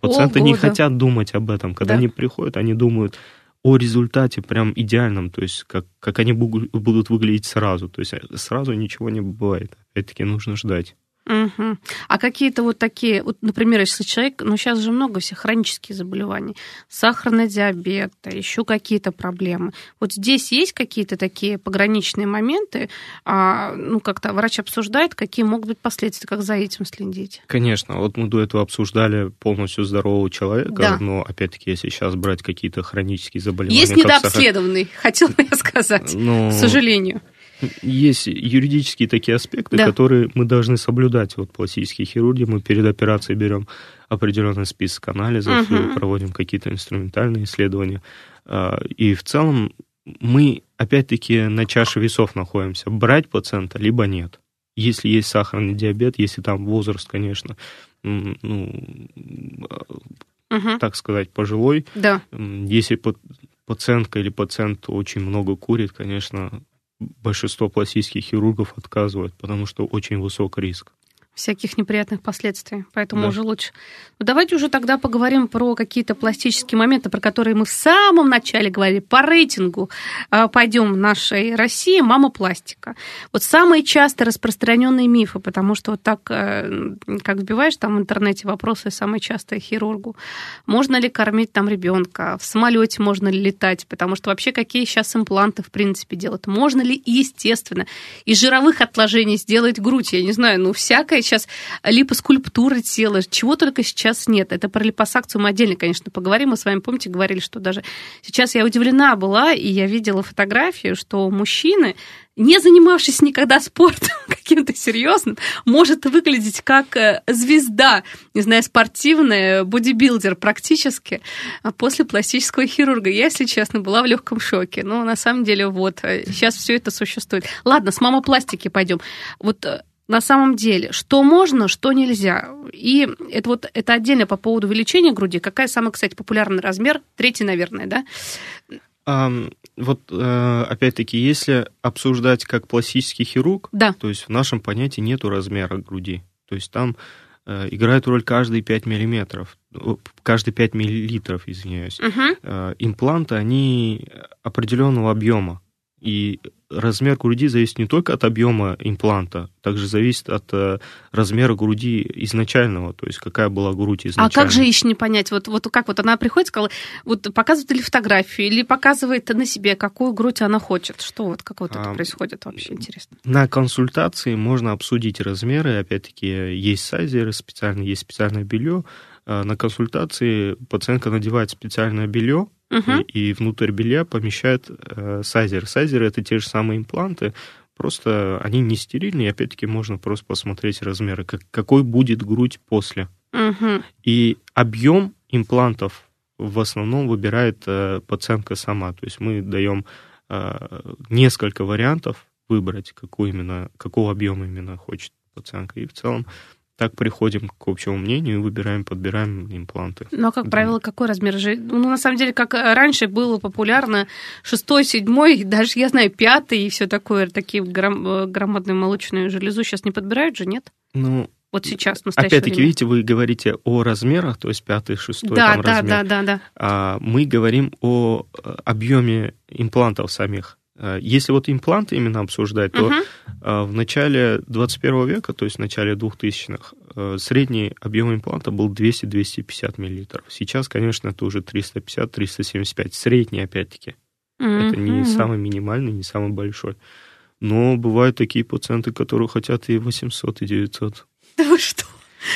Пациенты полгода. не хотят думать об этом. Когда да. они приходят, они думают о результате прям идеальном, то есть как, как они будут выглядеть сразу. То есть э, сразу ничего не бывает. Опять-таки нужно ждать. Угу. А какие-то вот такие, вот, например, если человек, ну сейчас же много всех хронических заболеваний, сахарный диабет, еще какие-то проблемы. Вот здесь есть какие-то такие пограничные моменты, а, ну как-то врач обсуждает, какие могут быть последствия, как за этим следить? Конечно, вот мы до этого обсуждали полностью здорового человека, да. но опять-таки, если сейчас брать какие-то хронические заболевания... Есть недообследованный, сахар... хотел бы я сказать, но... к сожалению. Есть юридические такие аспекты, да. которые мы должны соблюдать. Вот пластические хирурги, мы перед операцией берем определенный список анализов, угу. проводим какие-то инструментальные исследования. А, и в целом мы, опять-таки, на чаше весов находимся. Брать пациента, либо нет. Если есть сахарный диабет, если там возраст, конечно, ну, угу. так сказать, пожилой. Да. Если пациентка или пациент очень много курит, конечно, большинство пластических хирургов отказывают, потому что очень высок риск всяких неприятных последствий. Поэтому да. уже лучше. Ну, давайте уже тогда поговорим про какие-то пластические моменты, про которые мы в самом начале говорили, по рейтингу а, пойдем нашей России, мама пластика. Вот самые часто распространенные мифы, потому что вот так, э, как вбиваешь там в интернете вопросы самые частые хирургу, можно ли кормить там ребенка, в самолете можно ли летать, потому что вообще какие сейчас импланты в принципе делают, можно ли естественно из жировых отложений сделать грудь, я не знаю, ну всякое сейчас липоскульптуры тела, чего только сейчас нет. Это про липосакцию мы отдельно, конечно, поговорим. Мы с вами, помните, говорили, что даже сейчас я удивлена была, и я видела фотографию, что мужчины не занимавшись никогда спортом каким-то серьезным, может выглядеть как э, звезда, не знаю, спортивная, бодибилдер практически а после пластического хирурга. Я, если честно, была в легком шоке. Но на самом деле вот сейчас э, все это существует. Ладно, с мамопластики пойдем. Вот э, на самом деле, что можно, что нельзя. И это вот это отдельно по поводу увеличения груди. Какая самый, кстати, популярный размер? Третий, наверное, да? Вот э, опять-таки, если обсуждать как пластический хирург, да. то есть в нашем понятии нету размера груди. То есть там э, играет роль каждые 5 миллиметров, каждые 5 миллилитров, извиняюсь. Угу. Импланты, они определенного объема. И размер груди зависит не только от объема импланта, также зависит от э, размера груди изначального, то есть какая была грудь изначально. А как женщине понять, вот, вот как вот она приходит, сказала, вот показывает ли фотографию, или показывает на себе, какую грудь она хочет? Что вот, как вот это а, происходит вообще, интересно? На консультации можно обсудить размеры, опять-таки есть сайзеры специальные, есть специальное белье, а, на консультации пациентка надевает специальное белье, угу. и, и внутрь белья помещает э, сайзер. Сайзеры это те же самые импланты, просто они не стерильные, опять-таки можно просто посмотреть размеры, как, какой будет грудь после. Угу. И объем имплантов в основном выбирает э, пациентка сама. То есть мы даем э, несколько вариантов выбрать, какой именно, какого объема именно хочет пациентка. И в целом так приходим к общему мнению и выбираем, подбираем импланты. Ну, а как да. правило, какой размер же? Ну, на самом деле, как раньше было популярно, шестой, седьмой, даже, я знаю, пятый и все такое, такие гром, э, громадные молочную железу сейчас не подбирают же, нет? Ну, вот сейчас, в Опять-таки, время. видите, вы говорите о размерах, то есть пятый, шестой да, там да, размер. Да, да, да, А мы говорим о э, объеме имплантов самих. Э, если вот импланты именно обсуждать, то uh-huh. в начале 21 века, то есть в начале 2000-х, э, средний объем импланта был 200-250 миллилитров. Сейчас, конечно, это уже 350-375. Средний, опять-таки. Uh-huh. Это не самый минимальный, не самый большой. Но бывают такие пациенты, которые хотят и 800, и 900. Да вы что?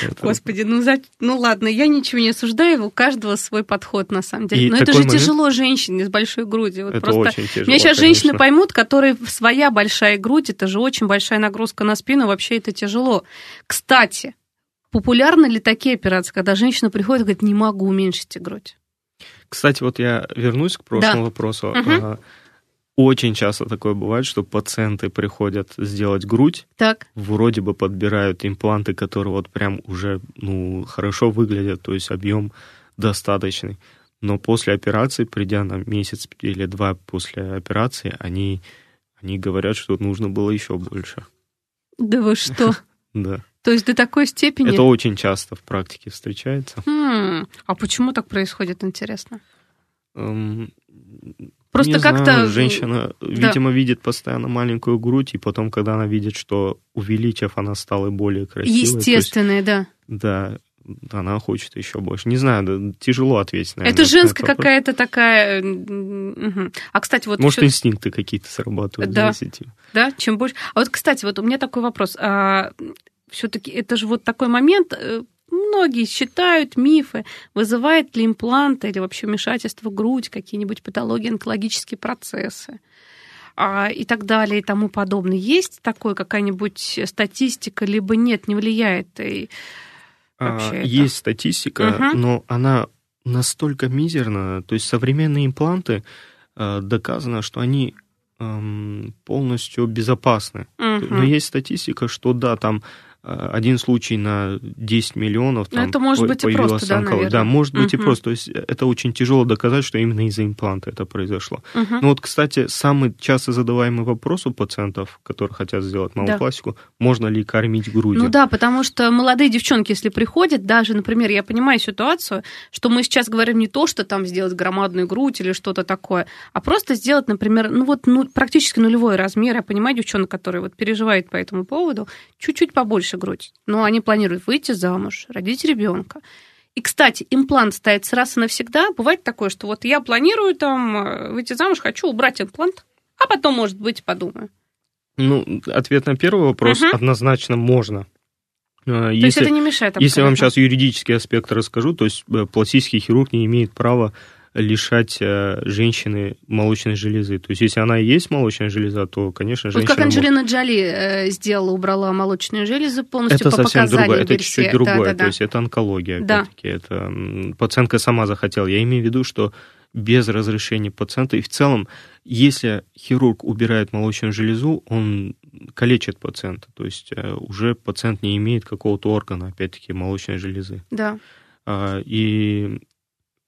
Это... Господи, ну, за... ну ладно, я ничего не осуждаю, у каждого свой подход на самом деле. И Но это же момент... тяжело женщине с большой грудью. Вот это просто... очень тяжело, Меня сейчас конечно. женщины поймут, которые своя большая грудь, это же очень большая нагрузка на спину, вообще это тяжело. Кстати, популярны ли такие операции, когда женщина приходит и говорит, не могу уменьшить грудь? Кстати, вот я вернусь к прошлому да. вопросу. Угу. Очень часто такое бывает, что пациенты приходят сделать грудь, так. вроде бы подбирают импланты, которые вот прям уже ну, хорошо выглядят, то есть объем достаточный. Но после операции, придя на месяц или два после операции, они, они говорят, что нужно было еще больше. Да вы что? Да. То есть до такой степени... Это очень часто в практике встречается. Хм. А почему так происходит, интересно? Просто как-то... Женщина, да. видимо, видит постоянно маленькую грудь, и потом, когда она видит, что увеличив, она стала более красивой. Естественная, да. Да, она хочет еще больше. Не знаю, да, тяжело ответить. Наверное, Это женская какая-то такая. Угу. А кстати, вот может инстинкты какие-то срабатывают. Да. Да, чем больше. А вот, кстати, вот у меня такой вопрос. А, все-таки это же вот такой момент э, Многие считают мифы, вызывает ли имплант или вообще вмешательство в грудь, какие-нибудь патологии, онкологические процессы а, и так далее и тому подобное. Есть такое какая-нибудь статистика, либо нет, не влияет? И а, есть статистика, угу. но она настолько мизерна. То есть современные импланты а, доказано, что они полностью безопасны. Угу. Но есть статистика, что да, там один случай на 10 миллионов ну, там, это может быть и просто, да, наверное. Да, может быть угу. и просто. То есть это очень тяжело доказать, что именно из-за импланта это произошло. Угу. Ну вот, кстати, самый часто задаваемый вопрос у пациентов, которые хотят сделать мамопластику, да. можно ли кормить грудью? Ну да, потому что молодые девчонки, если приходят, даже, например, я понимаю ситуацию, что мы сейчас говорим не то, что там сделать громадную грудь или что-то такое, а просто сделать, например, ну вот ну, практически нулевой размер. Я понимаю девчонок, которые вот переживают по этому поводу, чуть-чуть побольше больше грудь, но они планируют выйти замуж, родить ребенка. И, кстати, имплант ставится раз и навсегда. Бывает такое, что вот я планирую там э, выйти замуж, хочу убрать имплант, а потом, может быть, подумаю. Ну, ответ на первый вопрос угу. однозначно можно. То если, есть это не мешает абсолютно. Если я вам сейчас юридический аспект расскажу, то есть пластический хирург не имеет права лишать э, женщины молочной железы. То есть, если она и есть молочная железа, то, конечно, женщина... Вот как Анджелина может... Джоли э, сделала, убрала молочные железы полностью это по совсем другое, это чуть-чуть другое. Да, да, да. То есть, это онкология, опять-таки. Да. Это пациентка сама захотела. Я имею в виду, что без разрешения пациента. И в целом, если хирург убирает молочную железу, он калечит пациента. То есть э, уже пациент не имеет какого-то органа, опять-таки, молочной железы. Да. А, и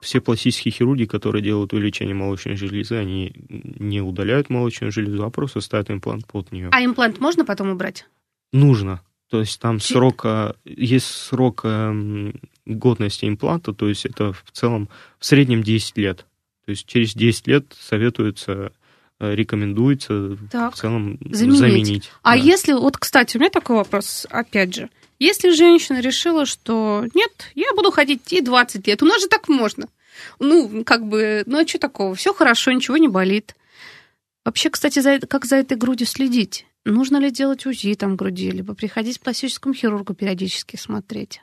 все пластические хирурги, которые делают увеличение молочной железы, они не удаляют молочную железу, а просто ставят имплант под нее. А имплант можно потом убрать? Нужно. То есть там Ч... срок, есть срок эм, годности импланта, то есть это в целом в среднем 10 лет. То есть через 10 лет советуется э, рекомендуется так, в целом заменить. заменить а да. если, вот, кстати, у меня такой вопрос, опять же, если женщина решила, что нет, я буду ходить и 20 лет, у нас же так можно. Ну, как бы, ну а что такого? Все хорошо, ничего не болит. Вообще, кстати, за, как за этой грудью следить? Нужно ли делать УЗИ там груди, либо приходить к пластическому хирургу периодически смотреть?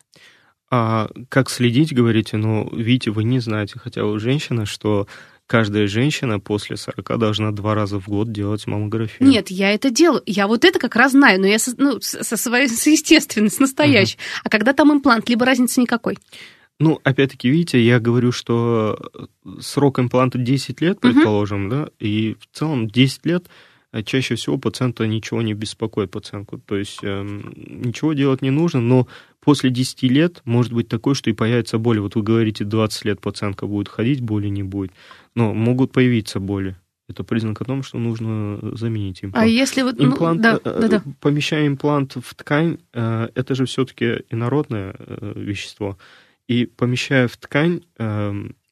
А как следить, говорите, ну, видите, вы не знаете, хотя у женщины, что каждая женщина после 40 должна два раза в год делать маммографию. Нет, я это делаю. Я вот это как раз знаю, но я со, ну, со своей, с естественной, с настоящей. Угу. А когда там имплант, либо разницы никакой? Ну, опять-таки, видите, я говорю, что срок импланта 10 лет, предположим, угу. да, и в целом 10 лет э, чаще всего пациента ничего не беспокоит пациентку. То есть э, ничего делать не нужно, но после 10 лет может быть такое, что и появится боль. Вот вы говорите, 20 лет пациентка будет ходить, боли не будет. Но могут появиться боли. Это признак о том, что нужно заменить имплант. А если вот ну, имплант, да, э, да, да. помещая имплант в ткань, э, это же все-таки инородное э, вещество. И помещая в ткань,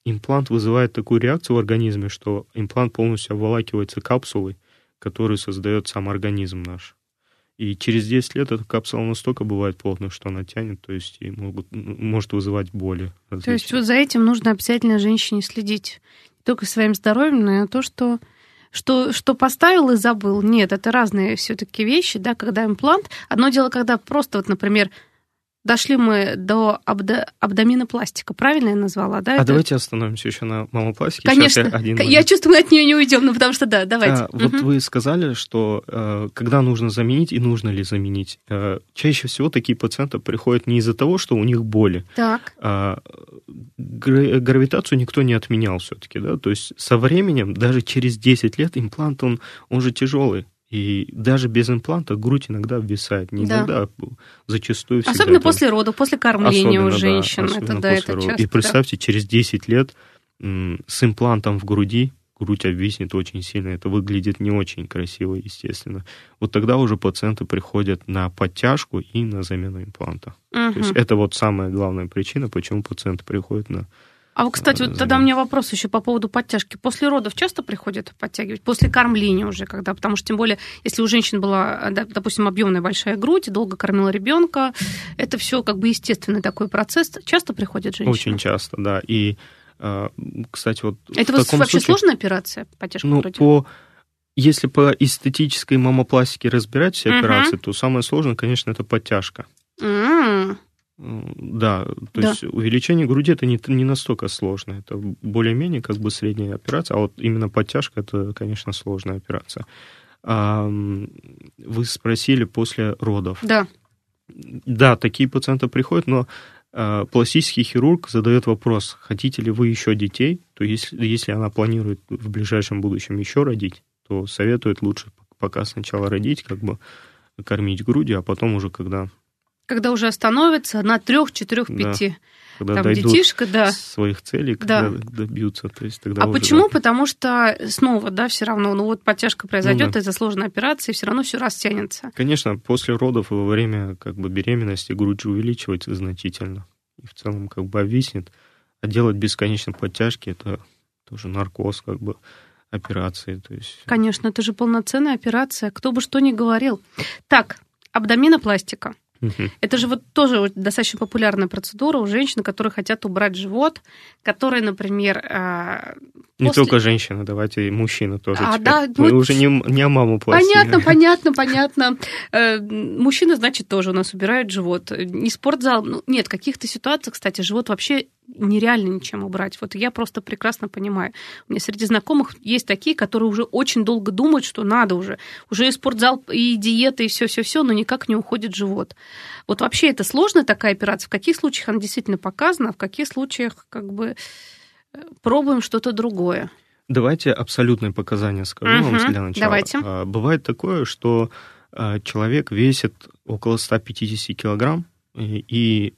имплант вызывает такую реакцию в организме, что имплант полностью обволакивается капсулой, которую создает сам организм наш. И через 10 лет эта капсула настолько бывает плотной, что она тянет, то есть и могут, может вызывать боли. Различные. То есть вот за этим нужно обязательно женщине следить. Только своим здоровьем, и то, что что, что поставил и забыл. Нет, это разные все-таки вещи, да, когда имплант. Одно дело, когда просто, вот, например, Дошли мы до абдо, абдоминопластика, правильно я назвала, да? А это... давайте остановимся еще на мамопластике. Конечно, я, один я чувствую, мы от нее не уйдем, ну потому что да, давайте. А, угу. Вот вы сказали, что э, когда нужно заменить и нужно ли заменить. Э, чаще всего такие пациенты приходят не из-за того, что у них боли. Так. А, гравитацию никто не отменял все-таки, да, то есть со временем, даже через 10 лет имплант, он, он же тяжелый. И даже без импланта грудь иногда обвисает. Не да. иногда, а зачастую всегда. Особенно это... после родов, после кормления особенно, у женщин. Да, это, да, это часто, И представьте, да. через 10 лет с имплантом в груди грудь обвиснет очень сильно, это выглядит не очень красиво, естественно. Вот тогда уже пациенты приходят на подтяжку и на замену импланта. Угу. То есть это вот самая главная причина, почему пациенты приходят на а вот, кстати, вот тогда у меня вопрос еще по поводу подтяжки. После родов часто приходят подтягивать? После кормления уже, когда, потому что тем более, если у женщин была, допустим, объемная большая грудь, долго кормила ребенка, это все как бы естественный такой процесс. Часто приходят женщины? Очень часто, да. И, а, кстати, вот это вообще случае, сложная операция подтяжка ну, груди? По если по эстетической мамопластике разбирать все uh-huh. операции, то самое сложное, конечно, это подтяжка. Uh-huh. Да, то да. есть увеличение груди это не, не настолько сложно. Это более-менее как бы средняя операция, а вот именно подтяжка это, конечно, сложная операция. Вы спросили после родов. Да. Да, такие пациенты приходят, но а, пластический хирург задает вопрос, хотите ли вы еще детей, то если, если она планирует в ближайшем будущем еще родить, то советует лучше пока сначала родить, как бы кормить грудью, а потом уже, когда когда уже остановится на трех, четырех, пяти. Когда там дойдут детишка, да. своих целей, когда да. добьются. То есть тогда а уже, почему? Да. Потому что снова, да, все равно, ну вот подтяжка произойдет ну, да. из-за сложной операции, все равно все растянется. Конечно, после родов и во время как бы беременности грудь увеличивается значительно. И в целом как бы обвиснет. А делать бесконечно подтяжки это тоже наркоз, как бы операции. То есть... Конечно, это же полноценная операция, кто бы что ни говорил. Так, абдоминопластика. Угу. Это же вот тоже достаточно популярная процедура у женщин, которые хотят убрать живот, которые, например... А, не после... только женщины, давайте и мужчины тоже. А, теперь. да, Мы вот... уже не, не о маму пластике. Понятно, понятно, понятно. Э, мужчины, значит, тоже у нас убирают живот. Не спортзал. Ну, нет, в каких-то ситуациях, кстати, живот вообще нереально ничем убрать. Вот я просто прекрасно понимаю. У меня среди знакомых есть такие, которые уже очень долго думают, что надо уже. Уже и спортзал, и диета, и все-все-все, но никак не уходит живот. Вот вообще это сложная такая операция? В каких случаях она действительно показана, а в каких случаях как бы э, пробуем что-то другое? Давайте абсолютные показания скажу угу, вам для начала. Давайте. А, бывает такое, что а, человек весит около 150 килограмм, и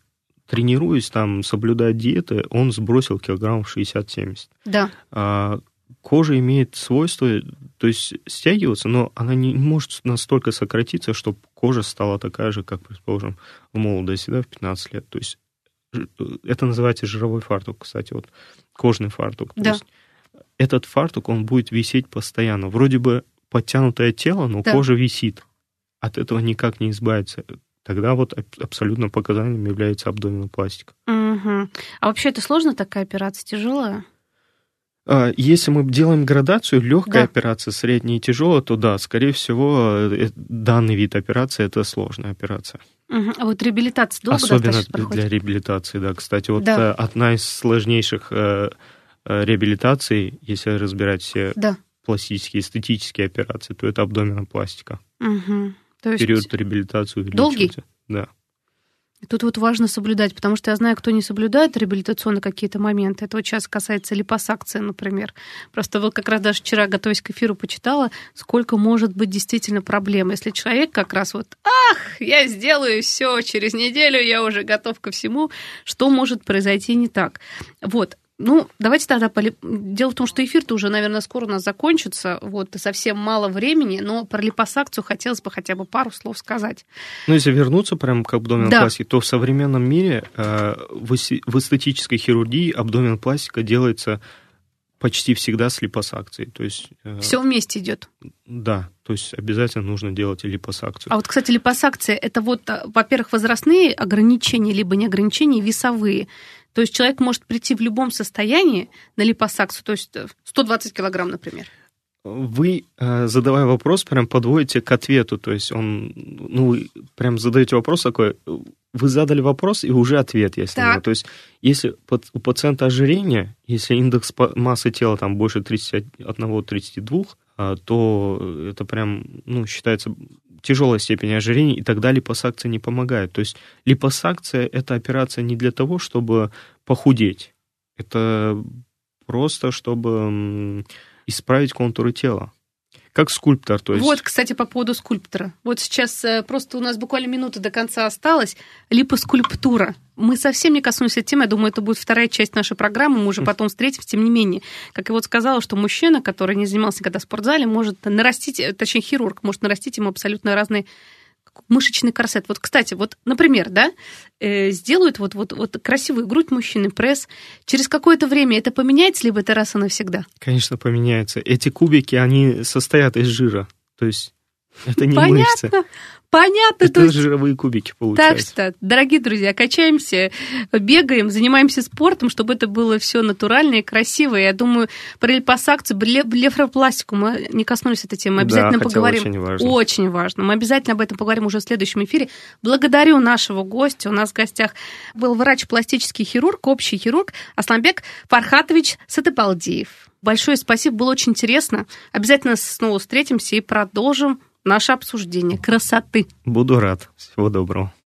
тренируясь, там, соблюдая диеты, он сбросил килограммов 60-70. Да. А, кожа имеет свойство, то есть стягиваться, но она не может настолько сократиться, чтобы кожа стала такая же, как, предположим, в молодости, да, в 15 лет. То есть это называется жировой фартук, кстати, вот кожный фартук. Да. есть этот фартук, он будет висеть постоянно. Вроде бы подтянутое тело, но да. кожа висит. От этого никак не избавиться тогда вот абсолютно показанием является абдоминопластика. Угу. А вообще это сложно такая операция, тяжелая? А, если мы делаем градацию, легкая да. операция, средняя и тяжелая, то да, скорее всего, э, данный вид операции это сложная операция. Угу. А вот реабилитация долго Особенно для реабилитации, да. Кстати, вот да. Э, одна из сложнейших э, реабилитаций, если разбирать все да. пластические, эстетические операции, то это абдоминопластика. Угу. То есть период реабилитации Долгий? Да. Тут вот важно соблюдать, потому что я знаю, кто не соблюдает реабилитационные какие-то моменты. Это вот сейчас касается липосакции, например. Просто вот как раз даже вчера, готовясь к эфиру, почитала, сколько может быть действительно проблем. Если человек как раз вот, ах, я сделаю все, через неделю я уже готов ко всему, что может произойти не так. Вот. Ну, давайте тогда... Поли... Дело в том, что эфир-то уже, наверное, скоро у нас закончится. Вот, совсем мало времени, но про липосакцию хотелось бы хотя бы пару слов сказать. Ну, если вернуться прямо к абдоменопластике, да. то в современном мире э, в, в эстетической хирургии абдоменопластика делается почти всегда с липосакцией. То есть, э, Все вместе идет. Да, то есть обязательно нужно делать липосакцию. А вот, кстати, липосакция это вот, э, во-первых, возрастные ограничения, либо не ограничения, весовые. То есть человек может прийти в любом состоянии на липосакцию, то есть 120 э, килограмм, например. Вы, э, задавая вопрос, прям подводите к ответу. То есть он, ну, вы прям задаете вопрос такой, вы задали вопрос, и уже ответ есть. То есть если у пациента ожирение, если индекс массы тела там больше 31-32, э, то это прям, ну, считается тяжелая степень ожирения, и тогда липосакция не помогает. То есть липосакция – это операция не для того, чтобы похудеть. Это просто, чтобы исправить контуры тела. Как скульптор, то есть... Вот, кстати, по поводу скульптора. Вот сейчас э, просто у нас буквально минута до конца осталась. Липоскульптура. Мы совсем не коснулись этой темы. Я думаю, это будет вторая часть нашей программы. Мы уже потом встретимся. Тем не менее, как я вот сказала, что мужчина, который не занимался никогда в спортзале, может нарастить, э, точнее, хирург, может нарастить ему абсолютно разные мышечный корсет. Вот, кстати, вот, например, да, э, сделают вот, вот, вот красивую грудь мужчины, пресс. Через какое-то время это поменяется, либо это раз и навсегда? Конечно, поменяется. Эти кубики, они состоят из жира. То есть это не Понятно. мышцы. Понятно. Это есть... жировые кубики получаются. Так что, дорогие друзья, качаемся, бегаем, занимаемся спортом, чтобы это было все натурально и красиво. Я думаю, про липосакцию, блефропластику мы не коснулись этой темы. Мы обязательно да, поговорим. Очень важно. Очень важно. Мы обязательно об этом поговорим уже в следующем эфире. Благодарю нашего гостя. У нас в гостях был врач-пластический хирург, общий хирург Асламбек Фархатович Сатыпалдиев. Большое спасибо, было очень интересно. Обязательно снова встретимся и продолжим наше обсуждение красоты. Буду рад. Всего доброго.